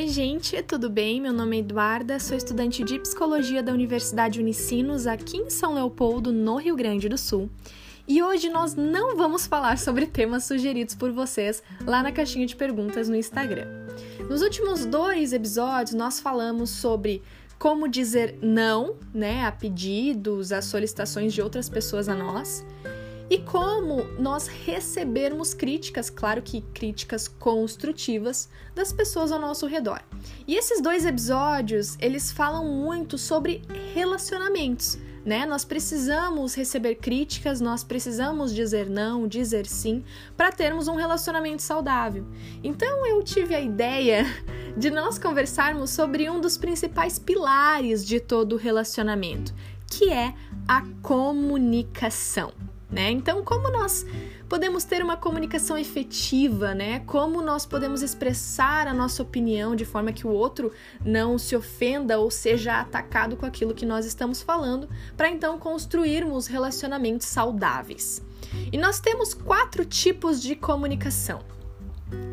Oi, gente, tudo bem? Meu nome é Eduarda, sou estudante de psicologia da Universidade Unicinos, aqui em São Leopoldo, no Rio Grande do Sul. E hoje nós não vamos falar sobre temas sugeridos por vocês lá na caixinha de perguntas no Instagram. Nos últimos dois episódios, nós falamos sobre como dizer não, né, a pedidos, a solicitações de outras pessoas a nós e como nós recebermos críticas, claro que críticas construtivas, das pessoas ao nosso redor. E esses dois episódios, eles falam muito sobre relacionamentos, né? Nós precisamos receber críticas, nós precisamos dizer não, dizer sim, para termos um relacionamento saudável. Então eu tive a ideia de nós conversarmos sobre um dos principais pilares de todo relacionamento, que é a comunicação né? Então, como nós podemos ter uma comunicação efetiva, né? Como nós podemos expressar a nossa opinião de forma que o outro não se ofenda ou seja atacado com aquilo que nós estamos falando, para então construirmos relacionamentos saudáveis. E nós temos quatro tipos de comunicação.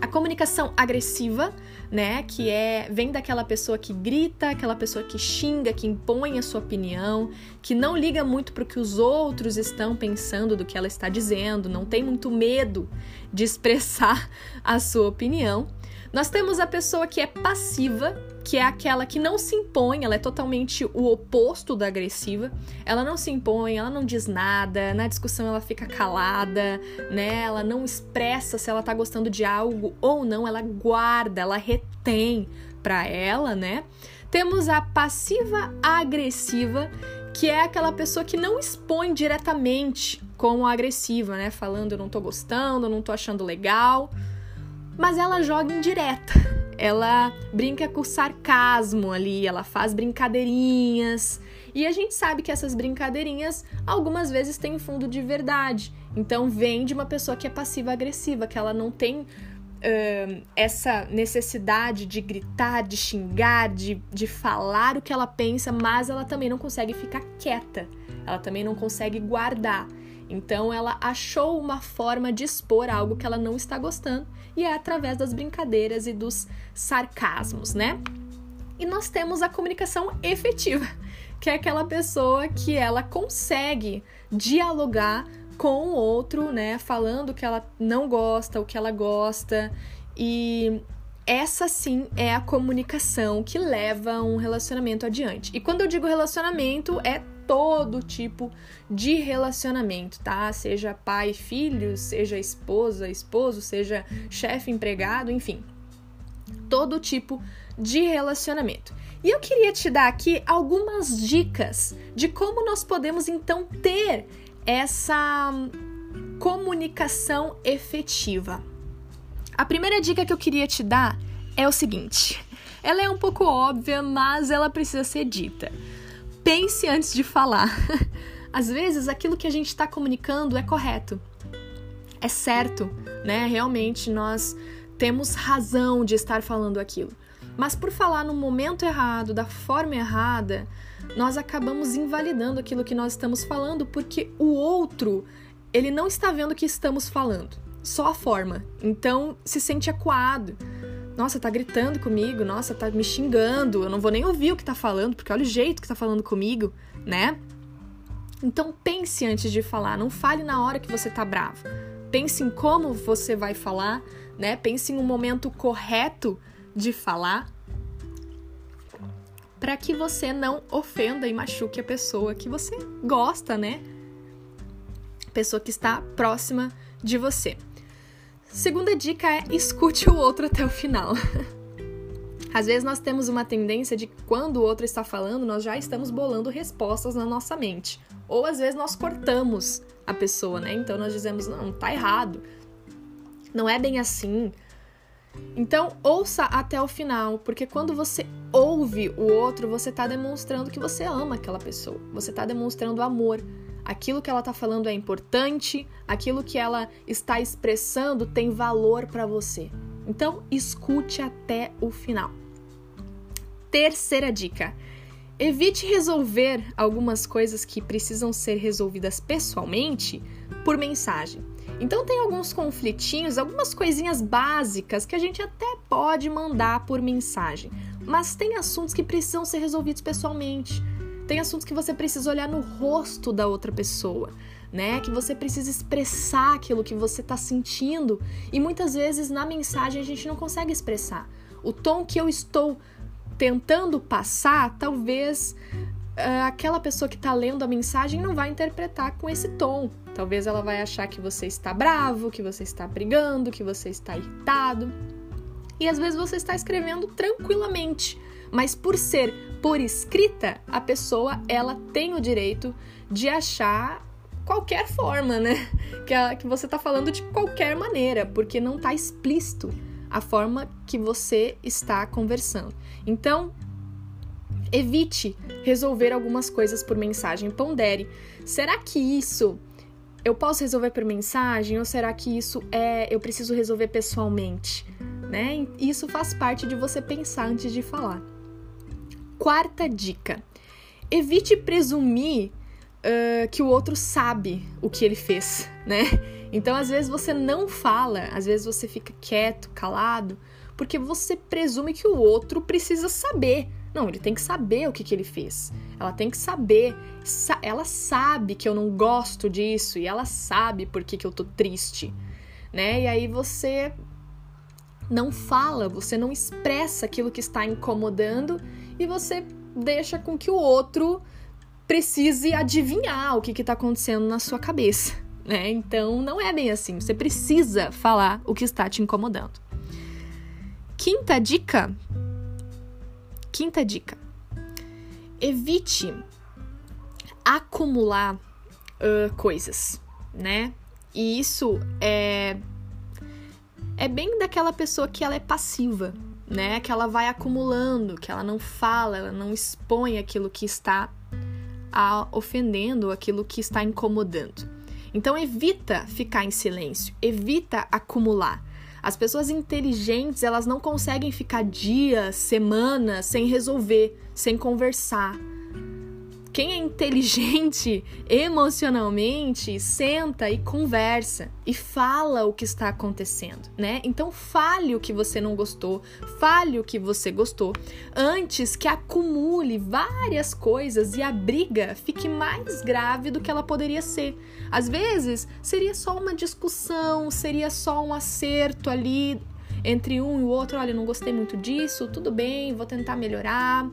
A comunicação agressiva, né, que é vem daquela pessoa que grita, aquela pessoa que xinga, que impõe a sua opinião, que não liga muito para o que os outros estão pensando do que ela está dizendo, não tem muito medo de expressar a sua opinião. Nós temos a pessoa que é passiva, que é aquela que não se impõe, ela é totalmente o oposto da agressiva. Ela não se impõe, ela não diz nada, na discussão ela fica calada, né? Ela não expressa se ela tá gostando de algo ou não, ela guarda, ela retém para ela, né? Temos a passiva agressiva, que é aquela pessoa que não expõe diretamente como agressiva, né? Falando eu não tô gostando, eu não tô achando legal mas ela joga indireta. Ela brinca com sarcasmo ali, ela faz brincadeirinhas. E a gente sabe que essas brincadeirinhas algumas vezes têm fundo de verdade. Então vem de uma pessoa que é passiva-agressiva, que ela não tem uh, essa necessidade de gritar, de xingar, de, de falar o que ela pensa, mas ela também não consegue ficar quieta. Ela também não consegue guardar. Então ela achou uma forma de expor algo que ela não está gostando e é através das brincadeiras e dos sarcasmos, né? E nós temos a comunicação efetiva, que é aquela pessoa que ela consegue dialogar com o outro, né, falando o que ela não gosta, o que ela gosta e essa sim é a comunicação que leva um relacionamento adiante. E quando eu digo relacionamento, é todo tipo de relacionamento, tá? Seja pai, filho, seja esposa, esposo, seja chefe, empregado, enfim. Todo tipo de relacionamento. E eu queria te dar aqui algumas dicas de como nós podemos então ter essa comunicação efetiva. A primeira dica que eu queria te dar é o seguinte: ela é um pouco óbvia, mas ela precisa ser dita pense antes de falar. Às vezes, aquilo que a gente está comunicando é correto, é certo, né? Realmente nós temos razão de estar falando aquilo. Mas por falar no momento errado, da forma errada, nós acabamos invalidando aquilo que nós estamos falando porque o outro, ele não está vendo o que estamos falando, só a forma. Então se sente acuado nossa, tá gritando comigo, nossa, tá me xingando, eu não vou nem ouvir o que tá falando, porque olha o jeito que tá falando comigo, né? Então pense antes de falar, não fale na hora que você tá bravo. Pense em como você vai falar, né? Pense em um momento correto de falar para que você não ofenda e machuque a pessoa que você gosta, né? Pessoa que está próxima de você. Segunda dica é escute o outro até o final. Às vezes nós temos uma tendência de quando o outro está falando, nós já estamos bolando respostas na nossa mente. Ou às vezes nós cortamos a pessoa, né? Então nós dizemos, não, tá errado. Não é bem assim. Então, ouça até o final, porque quando você ouve o outro, você está demonstrando que você ama aquela pessoa. Você está demonstrando amor aquilo que ela está falando é importante, aquilo que ela está expressando tem valor para você. Então, escute até o final. Terceira dica: evite resolver algumas coisas que precisam ser resolvidas pessoalmente por mensagem. Então tem alguns conflitinhos, algumas coisinhas básicas que a gente até pode mandar por mensagem, mas tem assuntos que precisam ser resolvidos pessoalmente. Tem assuntos que você precisa olhar no rosto da outra pessoa, né? Que você precisa expressar aquilo que você está sentindo e muitas vezes na mensagem a gente não consegue expressar. O tom que eu estou tentando passar, talvez uh, aquela pessoa que está lendo a mensagem não vai interpretar com esse tom. Talvez ela vai achar que você está bravo, que você está brigando, que você está irritado. E às vezes você está escrevendo tranquilamente, mas por ser por escrita, a pessoa ela tem o direito de achar qualquer forma, né? Que, a, que você está falando de qualquer maneira, porque não está explícito a forma que você está conversando. Então, evite resolver algumas coisas por mensagem. Pondere. Será que isso eu posso resolver por mensagem ou será que isso é eu preciso resolver pessoalmente? Né? Isso faz parte de você pensar antes de falar. Quarta dica: evite presumir uh, que o outro sabe o que ele fez, né? Então, às vezes você não fala, às vezes você fica quieto, calado, porque você presume que o outro precisa saber. Não, ele tem que saber o que, que ele fez. Ela tem que saber. Sa ela sabe que eu não gosto disso e ela sabe por que, que eu tô triste, né? E aí você não fala, você não expressa aquilo que está incomodando e você deixa com que o outro precise adivinhar o que está acontecendo na sua cabeça, né? Então não é bem assim. Você precisa falar o que está te incomodando. Quinta dica. Quinta dica. Evite acumular uh, coisas, né? E isso é é bem daquela pessoa que ela é passiva, né? Que ela vai acumulando, que ela não fala, ela não expõe aquilo que está a, ofendendo, aquilo que está incomodando. Então evita ficar em silêncio, evita acumular. As pessoas inteligentes, elas não conseguem ficar dias, semanas sem resolver, sem conversar, quem é inteligente emocionalmente senta e conversa e fala o que está acontecendo, né? Então fale o que você não gostou, fale o que você gostou, antes que acumule várias coisas e a briga fique mais grave do que ela poderia ser. Às vezes seria só uma discussão, seria só um acerto ali entre um e o outro, olha, não gostei muito disso, tudo bem, vou tentar melhorar.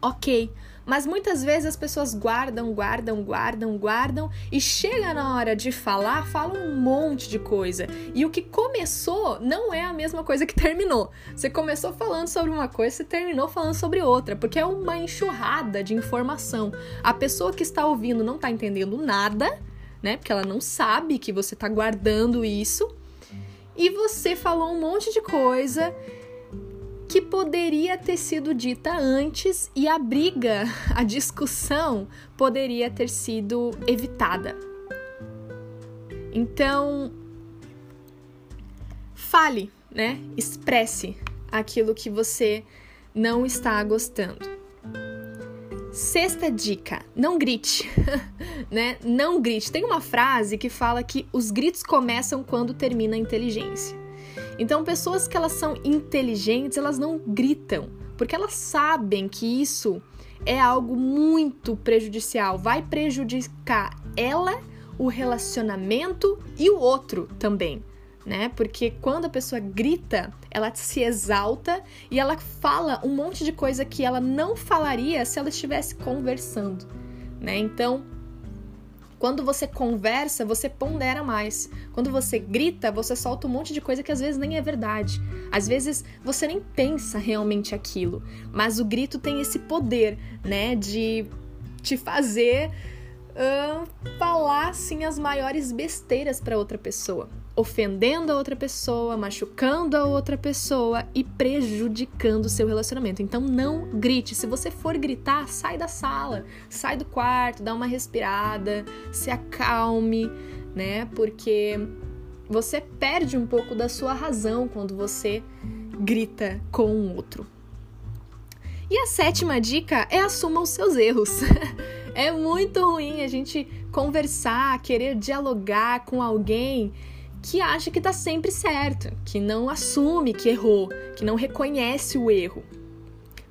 OK mas muitas vezes as pessoas guardam, guardam, guardam, guardam e chega na hora de falar, falam um monte de coisa. E o que começou não é a mesma coisa que terminou. Você começou falando sobre uma coisa, você terminou falando sobre outra, porque é uma enxurrada de informação. A pessoa que está ouvindo não está entendendo nada, né? Porque ela não sabe que você está guardando isso. E você falou um monte de coisa que poderia ter sido dita antes e a briga, a discussão poderia ter sido evitada. Então, fale, né? Expresse aquilo que você não está gostando. Sexta dica: não grite, né? Não grite. Tem uma frase que fala que os gritos começam quando termina a inteligência. Então, pessoas que elas são inteligentes, elas não gritam, porque elas sabem que isso é algo muito prejudicial, vai prejudicar ela, o relacionamento e o outro também, né? Porque quando a pessoa grita, ela se exalta e ela fala um monte de coisa que ela não falaria se ela estivesse conversando, né? Então, quando você conversa, você pondera mais. Quando você grita, você solta um monte de coisa que às vezes nem é verdade. Às vezes você nem pensa realmente aquilo. Mas o grito tem esse poder, né, de te fazer uh, falar assim as maiores besteiras para outra pessoa ofendendo a outra pessoa, machucando a outra pessoa e prejudicando o seu relacionamento. Então não grite. Se você for gritar, sai da sala, sai do quarto, dá uma respirada, se acalme, né? Porque você perde um pouco da sua razão quando você grita com o outro. E a sétima dica é assuma os seus erros. é muito ruim a gente conversar, querer dialogar com alguém que acha que está sempre certo, que não assume que errou, que não reconhece o erro.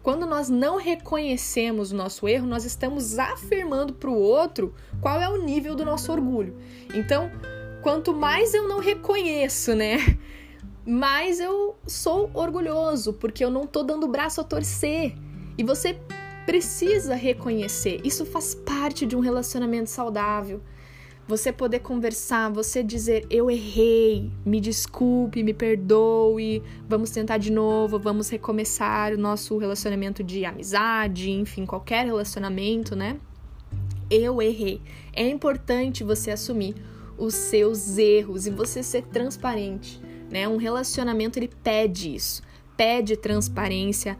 Quando nós não reconhecemos o nosso erro, nós estamos afirmando para o outro qual é o nível do nosso orgulho. Então, quanto mais eu não reconheço, né? Mais eu sou orgulhoso, porque eu não tô dando o braço a torcer. E você precisa reconhecer. Isso faz parte de um relacionamento saudável. Você poder conversar, você dizer eu errei, me desculpe, me perdoe, vamos tentar de novo, vamos recomeçar o nosso relacionamento de amizade, enfim, qualquer relacionamento, né? Eu errei. É importante você assumir os seus erros e você ser transparente, né? Um relacionamento ele pede isso, pede transparência,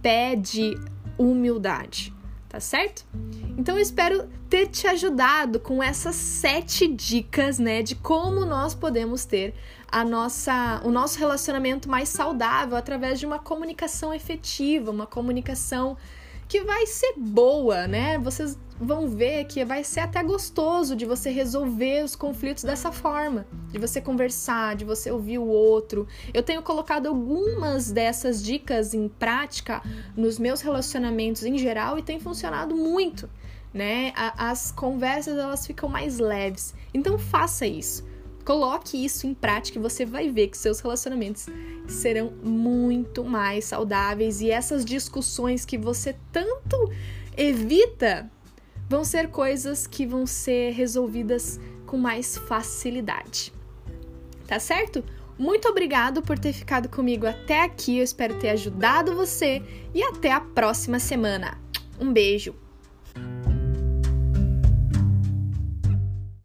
pede humildade, tá certo? Então eu espero ter te ajudado com essas sete dicas, né, de como nós podemos ter a nossa, o nosso relacionamento mais saudável através de uma comunicação efetiva, uma comunicação que vai ser boa, né? Vocês vão ver que vai ser até gostoso de você resolver os conflitos dessa forma, de você conversar, de você ouvir o outro. Eu tenho colocado algumas dessas dicas em prática nos meus relacionamentos em geral e tem funcionado muito, né? As conversas elas ficam mais leves. Então faça isso. Coloque isso em prática e você vai ver que seus relacionamentos serão muito mais saudáveis e essas discussões que você tanto evita vão ser coisas que vão ser resolvidas com mais facilidade. Tá certo? Muito obrigado por ter ficado comigo até aqui. Eu espero ter ajudado você e até a próxima semana. Um beijo.